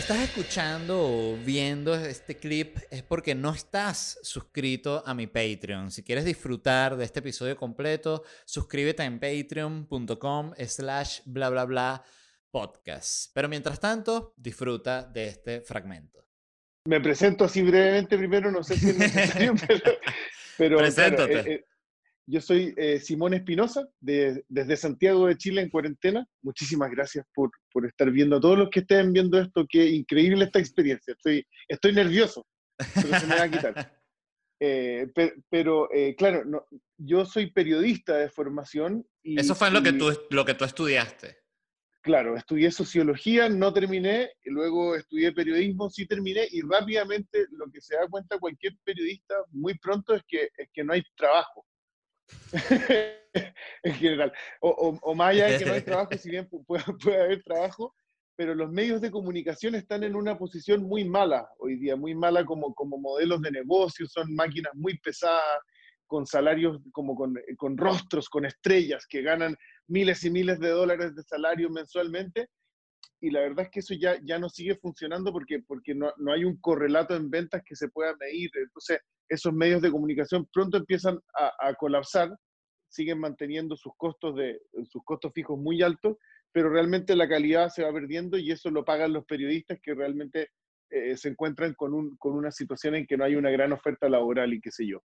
estás escuchando o viendo este clip es porque no estás suscrito a mi Patreon. Si quieres disfrutar de este episodio completo, suscríbete en patreon.com slash bla bla bla podcast. Pero mientras tanto, disfruta de este fragmento. Me presento así brevemente primero, no sé si es necesario, pero... Preséntate. eh, eh, yo soy eh, Simón Espinosa, de, desde Santiago de Chile en cuarentena. Muchísimas gracias por, por, estar viendo. A todos los que estén viendo esto, qué increíble esta experiencia. Estoy, estoy nervioso, pero se me va a quitar. Eh, pero, pero eh, claro, no, yo soy periodista de formación. Y, Eso fue lo, que tú, lo que tú estudiaste. Claro, estudié sociología, no terminé, luego estudié periodismo, sí terminé, y rápidamente lo que se da cuenta cualquier periodista muy pronto es que, es que no hay trabajo. en general. O, o, más allá de que no hay trabajo, si bien puede, puede, haber trabajo, pero los medios de comunicación están en una posición muy mala hoy día, muy mala como, como modelos de negocio, son máquinas muy pesadas, con salarios como con, con rostros, con estrellas, que ganan miles y miles de dólares de salario mensualmente. Y la verdad es que eso ya, ya no sigue funcionando porque, porque no, no hay un correlato en ventas que se pueda medir. Entonces, esos medios de comunicación pronto empiezan a, a, colapsar, siguen manteniendo sus costos, de, sus costos fijos muy altos, pero realmente la calidad se va perdiendo y eso lo pagan los periodistas que realmente eh, se encuentran con, un, con una situación en que no hay una gran oferta laboral y qué sé yo.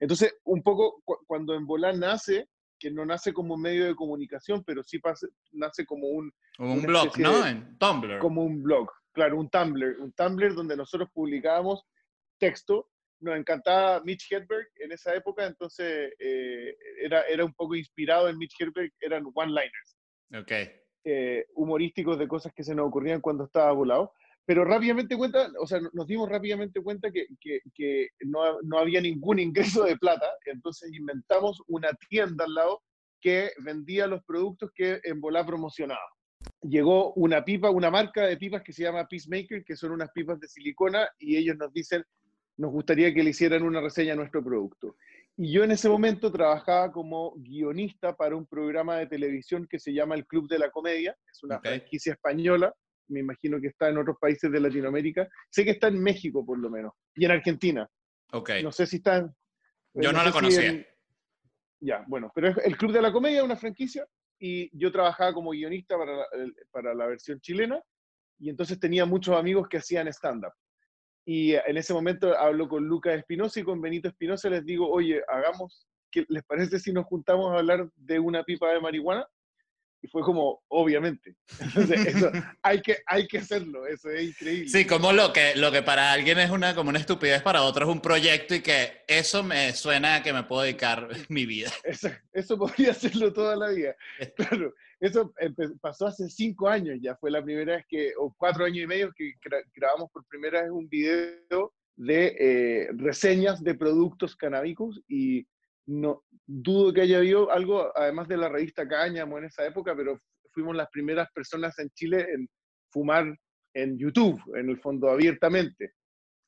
Entonces, un poco cu cuando en Volá nace, que no nace como un medio de comunicación, pero sí nace como un... Como un blog, ¿no? De, en Tumblr. Como un blog, claro, un Tumblr, un Tumblr donde nosotros publicábamos texto nos encantaba Mitch Hedberg en esa época, entonces eh, era, era un poco inspirado en Mitch Hedberg, eran one-liners. Ok. Eh, humorísticos de cosas que se nos ocurrían cuando estaba volado. Pero rápidamente cuenta, o sea, nos dimos rápidamente cuenta que, que, que no, no, había ningún ingreso de plata, entonces inventamos una tienda al lado que vendía los productos que en Volá promocionaba. Llegó una pipa, una marca de pipas que se llama Peacemaker, que son unas pipas de silicona, y ellos nos dicen, nos gustaría que le hicieran una reseña a nuestro producto. Y yo en ese momento trabajaba como guionista para un programa de televisión que se llama El Club de la Comedia, es una okay. franquicia española, me imagino que está en otros países de Latinoamérica, sé que está en México por lo menos, y en Argentina. Okay. No sé si está en... Yo no, no la conocía. Si en, ya, bueno, pero El Club de la Comedia es una franquicia y yo trabajaba como guionista para la, para la versión chilena y entonces tenía muchos amigos que hacían stand-up. Y en ese momento hablo con Lucas Espinosa y con Benito Espinosa les digo, oye, hagamos, ¿qué les parece si nos juntamos a hablar de una pipa de marihuana? Y fue como, obviamente. Entonces, eso, hay, que, hay que hacerlo, eso es increíble. Sí, como lo que, lo que para alguien es una, como una estupidez, para otro es un proyecto y que eso me suena a que me puedo dedicar mi vida. Eso, eso podría hacerlo toda la vida. Claro, eso pasó hace cinco años ya, fue la primera vez que, o cuatro años y medio, que grabamos por primera vez un video de eh, reseñas de productos canábicos y no dudo que haya habido algo, además de la revista Cáñamo en esa época, pero fuimos las primeras personas en Chile en fumar en YouTube, en el fondo abiertamente.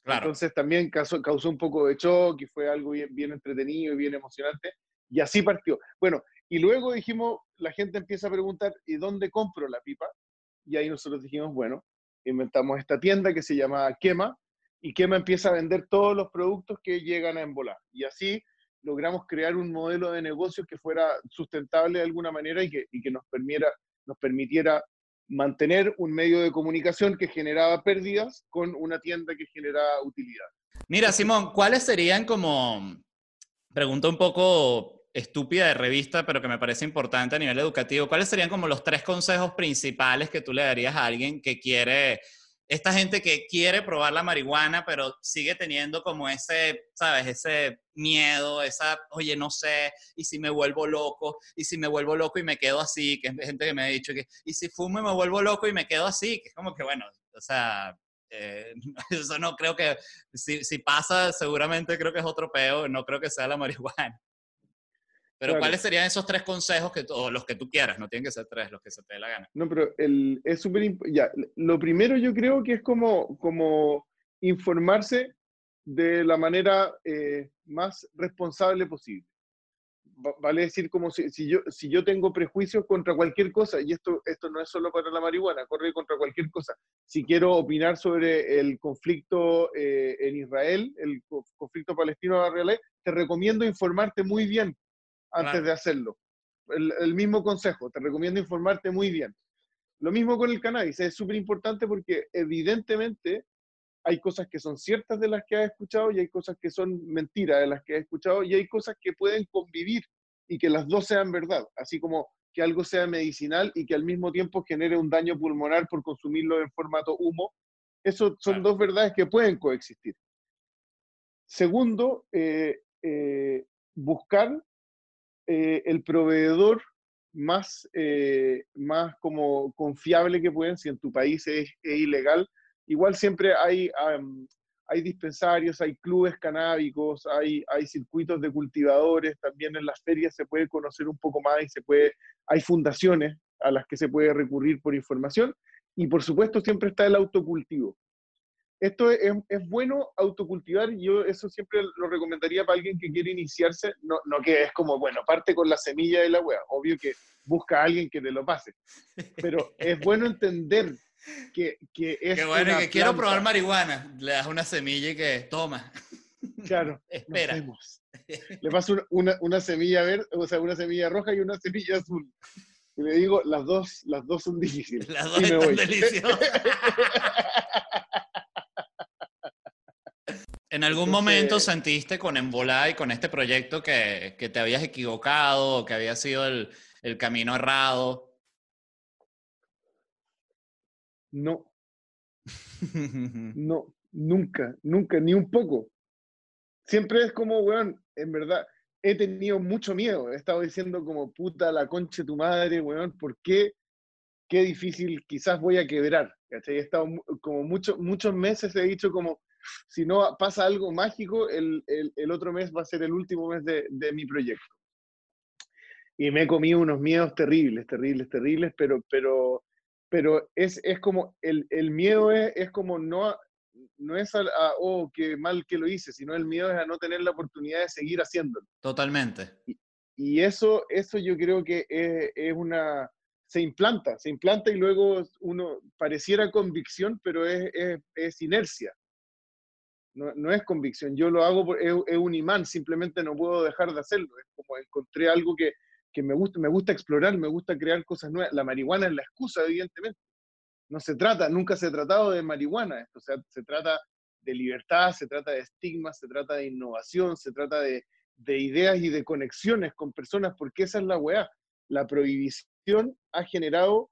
Claro. Entonces también causó, causó, un poco de shock y fue algo bien, bien entretenido y bien emocionante. Y así partió. Bueno, y luego dijimos, la gente empieza a preguntar, ¿y dónde compro la pipa? Y ahí nosotros dijimos, bueno, inventamos esta tienda que se llama Quema, y Quema empieza a vender todos los productos que llegan a Embolar. Y así logramos crear un modelo de negocio que fuera sustentable de alguna manera y que, y que nos, permitiera, nos permitiera mantener un medio de comunicación que generaba pérdidas con una tienda que generaba utilidad. Mira, Simón, ¿cuáles serían como, pregunta un poco estúpida de revista, pero que me parece importante a nivel educativo, ¿cuáles serían como los tres consejos principales que tú le darías a alguien que quiere esta gente que quiere probar la marihuana, pero sigue teniendo como ese, ¿sabes? Ese miedo, esa, oye, no sé, y si me vuelvo loco, y si me vuelvo loco y me quedo así, que es gente que me ha dicho que, y si fumo y me vuelvo loco y me quedo así, que es como que, bueno, o sea, eh, eso no creo que, si, si, pasa, seguramente creo que es otro peo, no creo que sea la marihuana. Pero claro. ¿cuáles serían esos tres consejos que o los que tú quieras? No tienen que ser tres, los que se te dé la gana. No, pero el, es súper ya. Lo primero yo creo que es como, como informarse de la manera eh, más responsable posible. vale decir como si, si, yo, si yo tengo prejuicios contra cualquier cosa, y esto, esto no es solo para la marihuana, corre contra cualquier cosa. Si quiero opinar sobre el conflicto eh, en Israel, el conflicto palestino-israelí, te recomiendo informarte muy bien antes de hacerlo. El, el, mismo consejo, te recomiendo informarte muy bien. Lo mismo con el cannabis, es súper importante porque evidentemente hay cosas que son ciertas de las que has escuchado y hay cosas que son mentiras de las que has escuchado y hay cosas que pueden convivir y que las dos sean verdad, así como que algo sea medicinal y que al mismo tiempo genere un daño pulmonar por consumirlo en formato humo. Eso son dos verdades que pueden coexistir. Segundo, eh, eh, buscar eh, el proveedor más, más como confiable que pueden, si en tu país es ilegal, igual siempre hay, hay dispensarios, hay clubes canábicos, hay, hay circuitos de cultivadores, también en las ferias se puede conocer un poco más y se puede, hay fundaciones a las que se puede recurrir por información y por supuesto siempre está el autocultivo. Esto es, es bueno autocultivar y yo eso siempre lo recomendaría para alguien que quiere iniciarse, no, no que es como, bueno, parte con la semilla de la wea, obvio que busca a alguien que te lo pase, pero es bueno entender que, que es. Qué bueno, que quiero probar marihuana. Le das una semilla y que toma. Claro. Espera. Le paso una, una, semilla verde, o sea, una semilla roja y una semilla azul. Y le digo, las dos, las dos son difíciles. Las dos están deliciosas. ¿En algún momento sentiste con Embolá y con este proyecto que, que te habías equivocado o que había sido el, el camino errado? No. No, nunca, nunca, ni un poco. Siempre es como, weón, en verdad, he tenido mucho miedo. He estado diciendo como, puta, la concha de tu madre, weón, ¿por qué? Qué difícil, quizás voy a quebrar. He estado como muchos muchos meses, he dicho como, si no pasa algo mágico, el, el, otro mes va a ser el último mes de, de mi proyecto. Y me he comido unos miedos terribles, terribles, terribles, pero, pero pero es, es como, el, el miedo es, es, como no, no es a, oh, qué mal que lo hice, sino el miedo es a no tener la oportunidad de seguir haciéndolo. Totalmente. Y, y eso, eso yo creo que es, es, una, se implanta, se implanta y luego uno pareciera convicción, pero es, es inercia. No, es convicción, yo lo hago, por, es, un imán, simplemente no puedo dejar de hacerlo. Es como encontré algo que, que me gusta, me gusta explorar, me gusta crear cosas nuevas. La marihuana es la excusa, evidentemente. No se trata, nunca se ha tratado de marihuana, esto, o sea, se trata de libertad, se trata de estigmas, se trata de innovación, se trata de, de ideas y de conexiones con personas, porque esa es la weá. La prohibición ha generado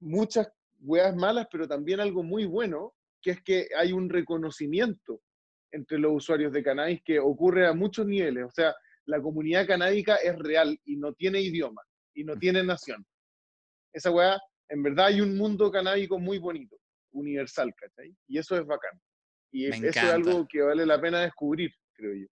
muchas weas malas, pero también algo muy bueno, que es que hay un reconocimiento entre los usuarios de cannabis que ocurre a muchos niveles. O sea, la comunidad canábica es real y no tiene idioma y no tiene nación. Esa weá, en verdad hay un mundo canábico muy bonito, universal, ¿cachai? Y eso es bacán. Y eso es algo que vale la pena descubrir, creo yo.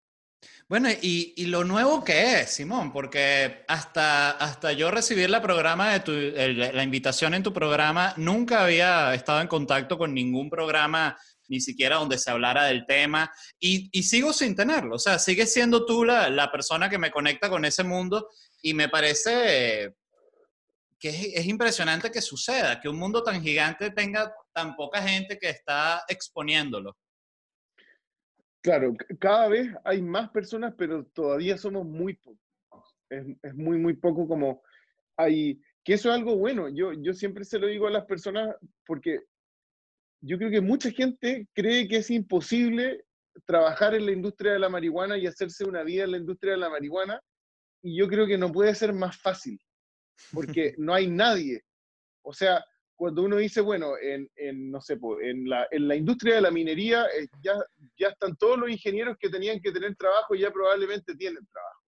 Bueno, y, y, lo nuevo que es, Simón, porque hasta, hasta yo recibir la, programa de tu, la invitación en tu programa, nunca había estado en contacto con ningún programa ni siquiera donde se hablara del tema, y, y sigo sin tenerlo, o sea, sigues siendo tú la, la, persona que me conecta con ese mundo y me parece que es, es, impresionante que suceda, que un mundo tan gigante tenga tan poca gente que está exponiéndolo. Claro, cada vez hay más personas, pero todavía somos muy pocos. Es, es, muy, muy poco como hay, que eso es algo bueno. Yo, yo siempre se lo digo a las personas porque yo creo que mucha gente cree que es imposible trabajar en la industria de la marihuana y hacerse una vida en la industria de la marihuana, y yo creo que no puede ser más fácil, porque no hay nadie. O sea, cuando uno dice, bueno, en, en no sé, en la, en la industria de la minería eh, ya, ya están todos los ingenieros que tenían que tener trabajo y ya probablemente tienen trabajo.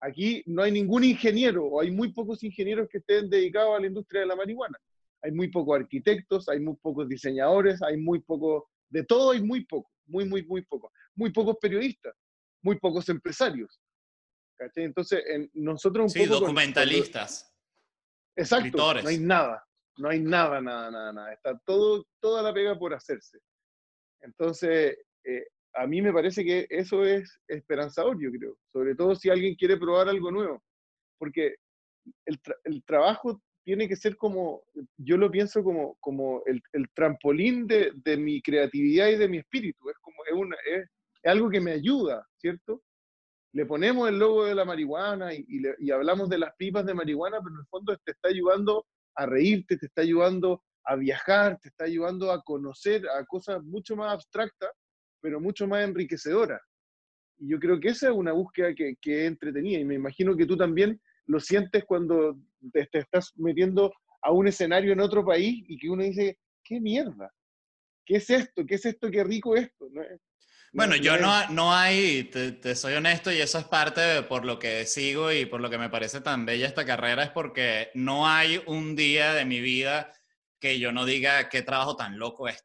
Aquí no hay ningún ingeniero o hay muy pocos ingenieros que estén dedicados a la industria de la marihuana hay muy pocos arquitectos, hay muy pocos diseñadores, hay muy poco, de todo hay muy poco, muy, muy, muy poco. Muy pocos periodistas, muy pocos empresarios. ¿cachai? Entonces, en, nosotros un sí, documentalistas. exacto, no hay nada, no hay nada, nada, nada, nada. Está todo, toda la pega por hacerse. Entonces, eh, a mí me parece que eso es esperanzador, yo creo, sobre todo si alguien quiere probar algo nuevo, porque el, el trabajo tiene que ser como, yo lo pienso como, como el, el trampolín de, de, mi creatividad y de mi espíritu, es como, es, una, es, algo que me ayuda, ¿cierto? Le ponemos el logo de la marihuana y, y hablamos de las pipas de marihuana, pero en el fondo te está ayudando a reírte, te está ayudando a viajar, te está ayudando a conocer a cosas mucho más abstractas, pero mucho más enriquecedoras. Y yo creo que esa es una búsqueda que, que entretenida y me imagino que tú también lo sientes cuando te, estás metiendo a un escenario en otro país y que uno dice, ¿qué mierda? ¿Qué es esto? ¿Qué es esto? ¿Qué rico esto? ¿No? Bueno, yo no, no hay, te, te, soy honesto, y eso es parte de, por lo que sigo y por lo que me parece tan bella esta carrera, es porque no hay un día de mi vida que yo no diga qué trabajo tan loco es.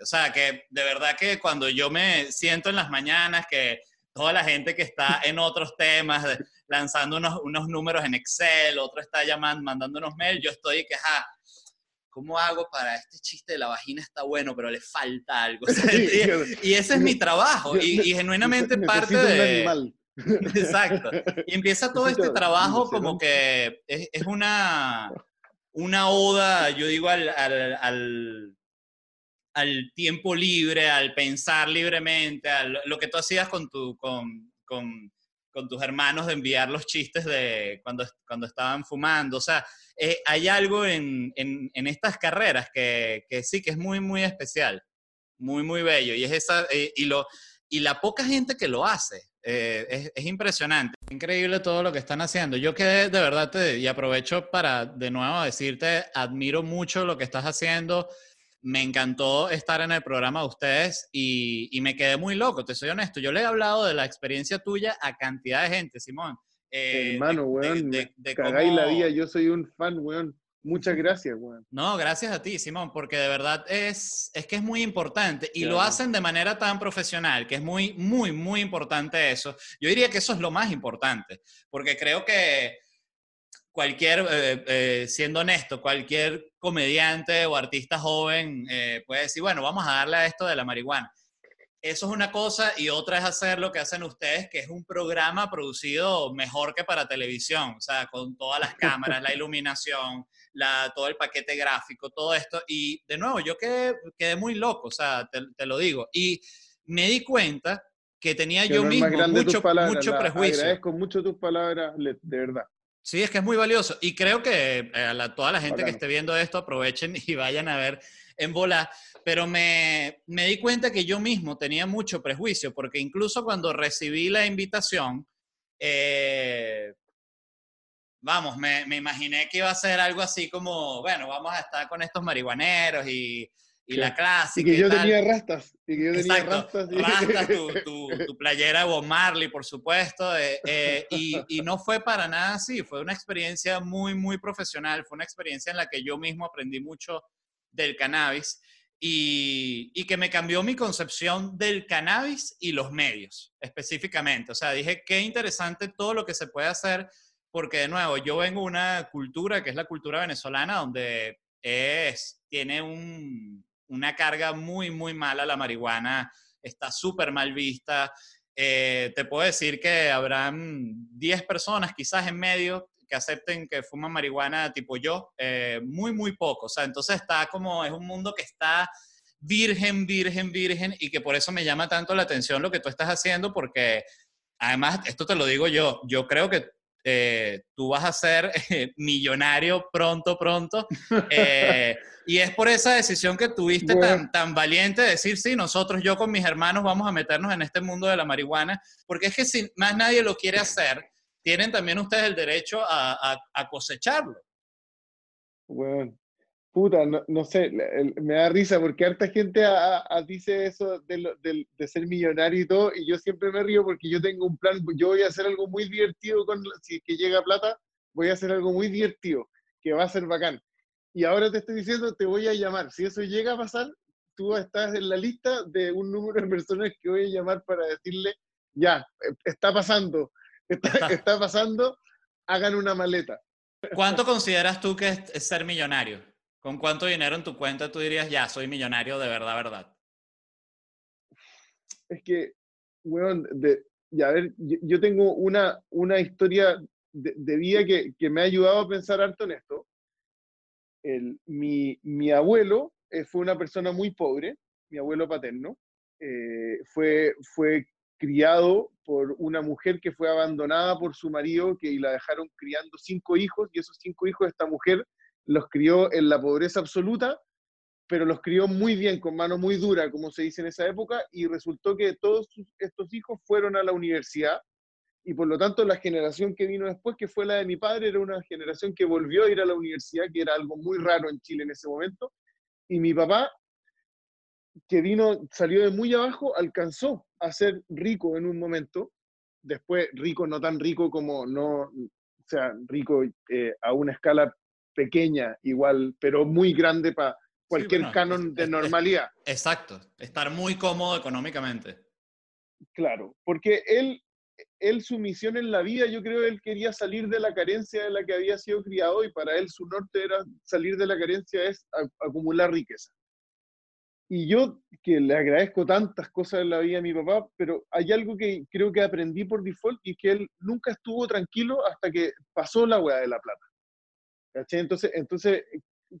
O sea, que de verdad que cuando yo me siento en las mañanas, que toda la gente que está en otros temas, lanzando unos, unos números en Excel, otro está llamando, mandando unos mails, yo estoy que, ja, ¿cómo hago para este chiste de la vagina está bueno, pero le falta algo? O sea, y, y, ese es mi trabajo, y, y genuinamente parte de... Exacto. Y empieza todo este trabajo como que es, es una, una oda, yo digo, al, al, al al tiempo libre, al pensar libremente, a lo que tú hacías con, tu, con, con, con, tus hermanos de enviar los chistes de cuando, cuando estaban fumando. O sea, eh, hay algo en, estas carreras que, sí, que es muy, muy especial, muy, muy bello. Y, es esa, eh, y la poca gente que lo hace. Eh, es, es, impresionante, increíble todo lo que están haciendo. Yo que de verdad te, y aprovecho para de nuevo decirte, admiro mucho lo que estás haciendo me encantó estar en el programa de ustedes y, y, me quedé muy loco, te soy honesto. Yo le he hablado de la experiencia tuya a cantidad de gente, Simón. Eh, Hermano, weón, de, de, de cagáis cómo... la vida, yo soy un fan, weón. Muchas gracias, weón. No, gracias a ti, Simón, porque de verdad es, es que es muy importante y claro. lo hacen de manera tan profesional, que es muy, muy, muy importante eso. Yo diría que eso es lo más importante, porque creo que cualquier, eh, eh, siendo honesto, cualquier comediante o artista joven eh, puede decir, bueno, vamos a darle a esto de la marihuana. Eso es una cosa y otra es hacer lo que hacen ustedes, que es un programa producido mejor que para televisión, o sea, con todas las cámaras, la iluminación, la, todo el paquete gráfico, todo esto. Y de nuevo, yo quedé, quedé muy loco, o sea, te, te, lo digo. Y me di cuenta que tenía que yo mismo mucho, palabras, mucho prejuicio. Agradezco mucho tus palabras, de verdad. Sí, es que es muy valioso. Y creo que eh, toda la gente que esté viendo esto aprovechen y vayan a ver en bola. Pero me, me, di cuenta que yo mismo tenía mucho prejuicio, porque incluso cuando recibí la invitación, eh, vamos, me, me, imaginé que iba a ser algo así como, bueno, vamos a estar con estos marihuaneros y y sí. la clásica. Y que yo y tenía rastas. Y que yo Exacto. tenía rastas. Y... rastas tu, tu, tu, playera de Bob Marley, por supuesto. Eh, eh, y, y, no fue para nada así. Fue una experiencia muy, muy profesional. Fue una experiencia en la que yo mismo aprendí mucho del cannabis. Y, y, que me cambió mi concepción del cannabis y los medios, específicamente. O sea, dije, qué interesante todo lo que se puede hacer, porque de nuevo, yo vengo de una cultura que es la cultura venezolana, donde es, tiene un, una carga muy, muy mala la marihuana, está súper mal vista. Eh, te puedo decir que habrán 10 personas quizás en medio que acepten que fuman marihuana tipo yo, eh, muy, muy poco. O sea, entonces está como, es un mundo que está virgen, virgen, virgen, y que por eso me llama tanto la atención lo que tú estás haciendo, porque además, esto te lo digo yo, yo creo que eh, tú vas a ser eh, millonario pronto, pronto. Eh, y es por esa decisión que tuviste bueno. tan, tan valiente de decir, sí, nosotros, yo con mis hermanos vamos a meternos en este mundo de la marihuana, porque es que si más nadie lo quiere hacer, tienen también ustedes el derecho a, a, a cosecharlo. Bueno, Puta, no, no sé, me da risa porque harta gente dice eso de, de, ser millonario y todo, y yo siempre me río porque yo tengo un plan, yo voy a hacer algo muy divertido con, si que llega plata, voy a hacer algo muy divertido, que va a ser bacán. Y ahora te estoy diciendo, te voy a llamar. Si eso llega a pasar, tú estás en la lista de un número de personas que voy a llamar para decirle, ya, eh, está pasando, está, está pasando, hagan una maleta. ¿Cuánto consideras tú que es ser millonario? ¿Con cuánto dinero en tu cuenta tú dirías, ya, soy millonario de verdad, verdad? Es que, de, ya, ver, yo, tengo una, una historia de, vida que, que, me ha ayudado a pensar harto en esto. Mi, mi, abuelo eh, fue una persona muy pobre, mi abuelo paterno. Eh, fue, fue criado por una mujer que fue abandonada por su marido que la dejaron criando cinco hijos y esos cinco hijos de esta mujer los crió en la pobreza absoluta, pero los crió muy bien, con mano muy dura, como se dice en esa época, y resultó que todos estos hijos fueron a la universidad, y por lo tanto la generación que vino después, que fue la de mi padre, era una generación que volvió a ir a la universidad, que era algo muy raro en Chile en ese momento, y mi papá, que vino, salió de muy abajo, alcanzó a ser rico en un momento, después rico, no tan rico como no, o sea, rico eh, a una escala pequeña igual, pero muy grande para cualquier canon de normalidad. exacto, estar muy cómodo económicamente. Claro, porque él, él su misión en la vida, yo creo él quería salir de la carencia de la que había sido criado y para él su norte era salir de la carencia es acumular riqueza. Y yo que le agradezco tantas cosas en la vida a mi papá, pero hay algo que creo que aprendí por default y que él nunca estuvo tranquilo hasta que pasó la hueá de la plata. Entonces, entonces,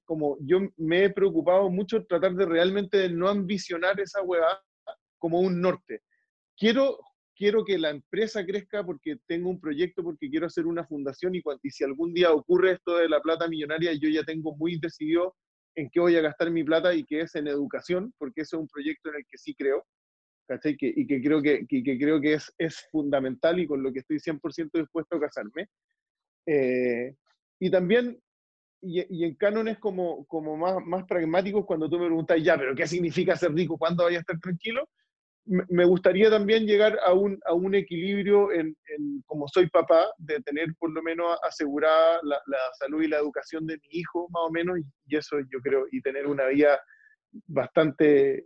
como yo me he preocupado mucho tratar de realmente no ambicionar esa hueá como un norte. Quiero, quiero que la empresa crezca porque tengo un proyecto, porque quiero hacer una fundación y, y si algún día ocurre esto de la plata millonaria, yo ya tengo muy decidido en qué voy a gastar mi plata y que es en educación, porque ese es un proyecto en el que sí creo. ¿cachai? Que, y que creo que, que, creo que es, es fundamental y con lo que estoy 100% dispuesto a casarme. Eh, y también y, en cánones como, como más, más pragmáticos, cuando tú me preguntas, ya, pero ¿qué significa ser rico? ¿Cuándo voy a estar tranquilo? Me gustaría también llegar a un, a un equilibrio en, como soy papá, de tener por lo menos asegurada la, la, salud y la educación de mi hijo, más o menos, y eso yo creo, y tener una vida bastante,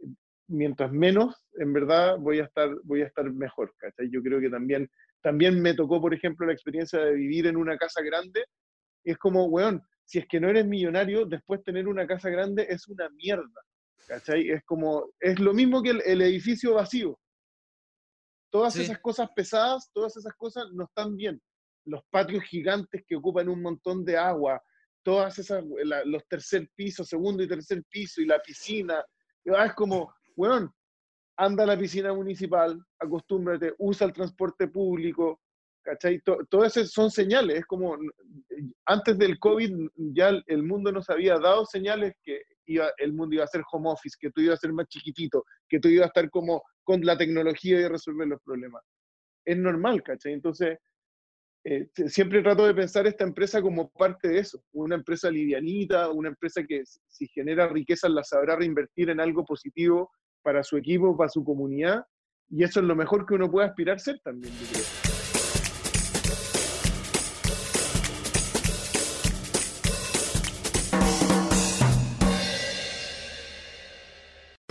mientras menos, en verdad, voy a estar, voy a estar mejor, ¿cachai? Yo creo que también, también me tocó, por ejemplo, la experiencia de vivir en una casa grande, es como, weón, si es que no eres millonario, después tener una casa grande es una mierda. ¿Cachai? Es como, es lo mismo que el, edificio vacío. Todas esas cosas pesadas, todas esas cosas no están bien. Los patios gigantes que ocupan un montón de agua, todas esas, los tercer piso, segundo y tercer piso y la piscina. Es como, bueno, anda a la piscina municipal, acostúmbrate, usa el transporte público, ¿cachai? Todas esas son señales, es como, antes del COVID ya el mundo nos había dado señales que iba, el mundo iba a ser home office, que tú ibas a ser más chiquitito, que tú ibas a estar como con la tecnología y resolver los problemas. Es normal, ¿cachai? Entonces, eh, siempre trato de pensar esta empresa como parte de eso, una empresa livianita, una empresa que si genera riqueza la sabrá reinvertir en algo positivo para su equipo, para su comunidad, y eso es lo mejor que uno puede aspirar a ser también, yo creo.